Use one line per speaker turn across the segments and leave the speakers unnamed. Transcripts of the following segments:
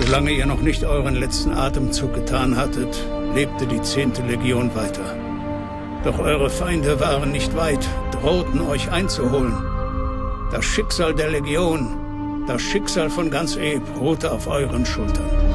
Solange ihr noch nicht euren letzten Atemzug getan hattet, lebte die zehnte Legion weiter. Doch eure Feinde waren nicht weit, drohten euch einzuholen. Das Schicksal der Legion, das Schicksal von ganz Eb ruhte auf euren Schultern.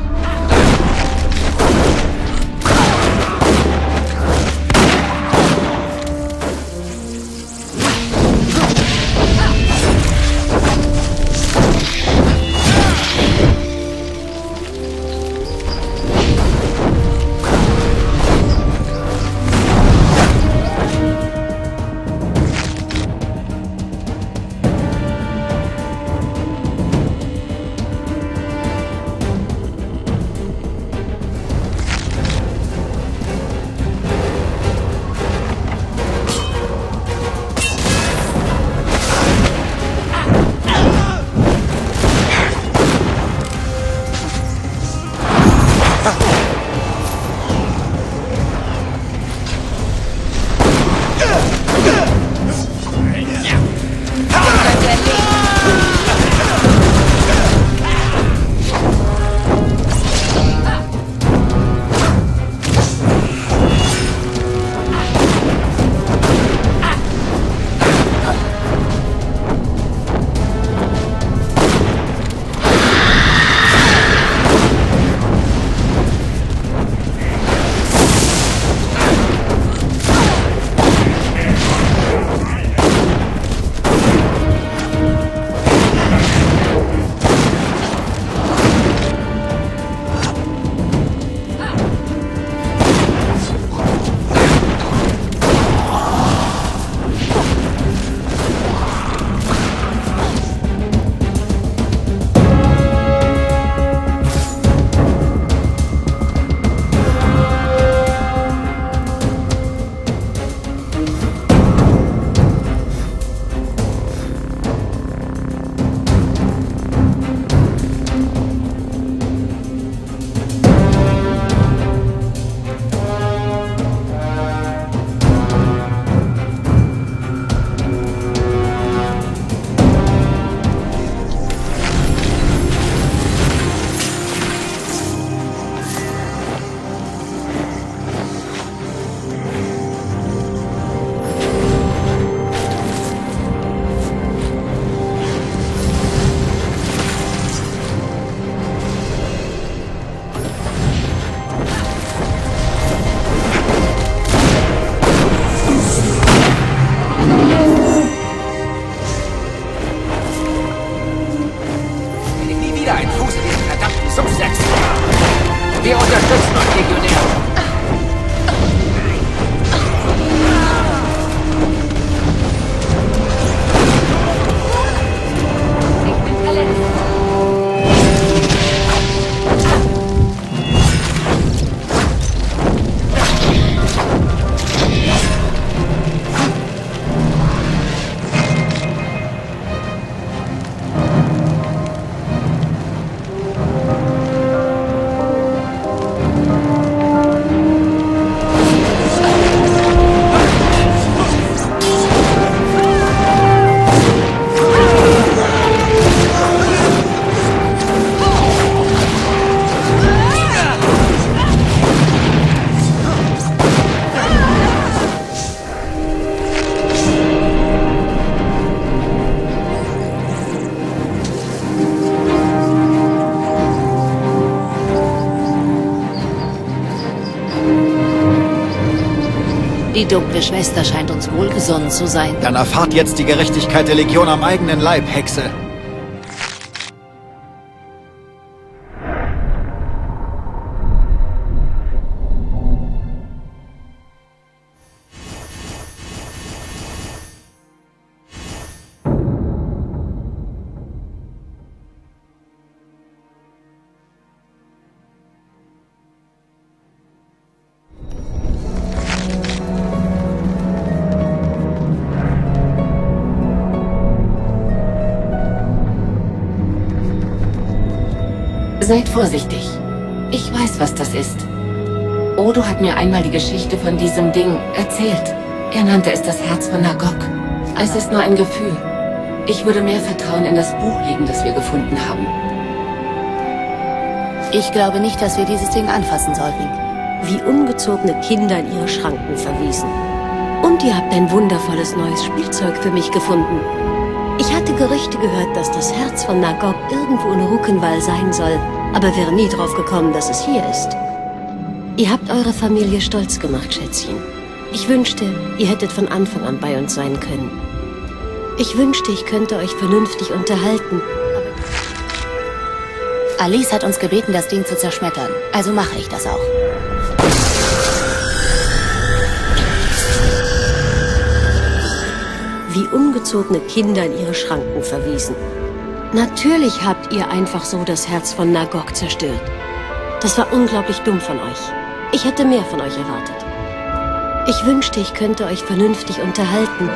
Die dunkle Schwester scheint uns wohlgesonnen zu sein.
Dann erfahrt jetzt die Gerechtigkeit der Legion am eigenen Leib, Hexe.
Seid vorsichtig. Ich weiß, was das ist. Odo hat mir einmal die Geschichte von diesem Ding erzählt. Er nannte es das Herz von Nagok. Es ist nur ein Gefühl. Ich würde mehr Vertrauen in das Buch legen, das wir gefunden haben.
Ich glaube nicht, dass wir dieses Ding anfassen sollten.
Wie ungezogene Kinder in ihre Schranken verwiesen. Und ihr habt ein wundervolles neues Spielzeug für mich gefunden. Gerüchte gehört, dass das Herz von Nagok irgendwo in Ruckenwall sein soll, aber wäre nie drauf gekommen, dass es hier ist. Ihr habt eure Familie stolz gemacht, Schätzchen. Ich wünschte, ihr hättet von Anfang an bei uns sein können. Ich wünschte, ich könnte euch vernünftig unterhalten.
Alice hat uns gebeten, das Ding zu zerschmettern. Also mache ich das auch.
Wie ungezogene Kinder in ihre Schranken verwiesen. Natürlich habt ihr einfach so das Herz von Nagok zerstört. Das war unglaublich dumm von euch. Ich hätte mehr von euch erwartet. Ich wünschte, ich könnte euch vernünftig unterhalten.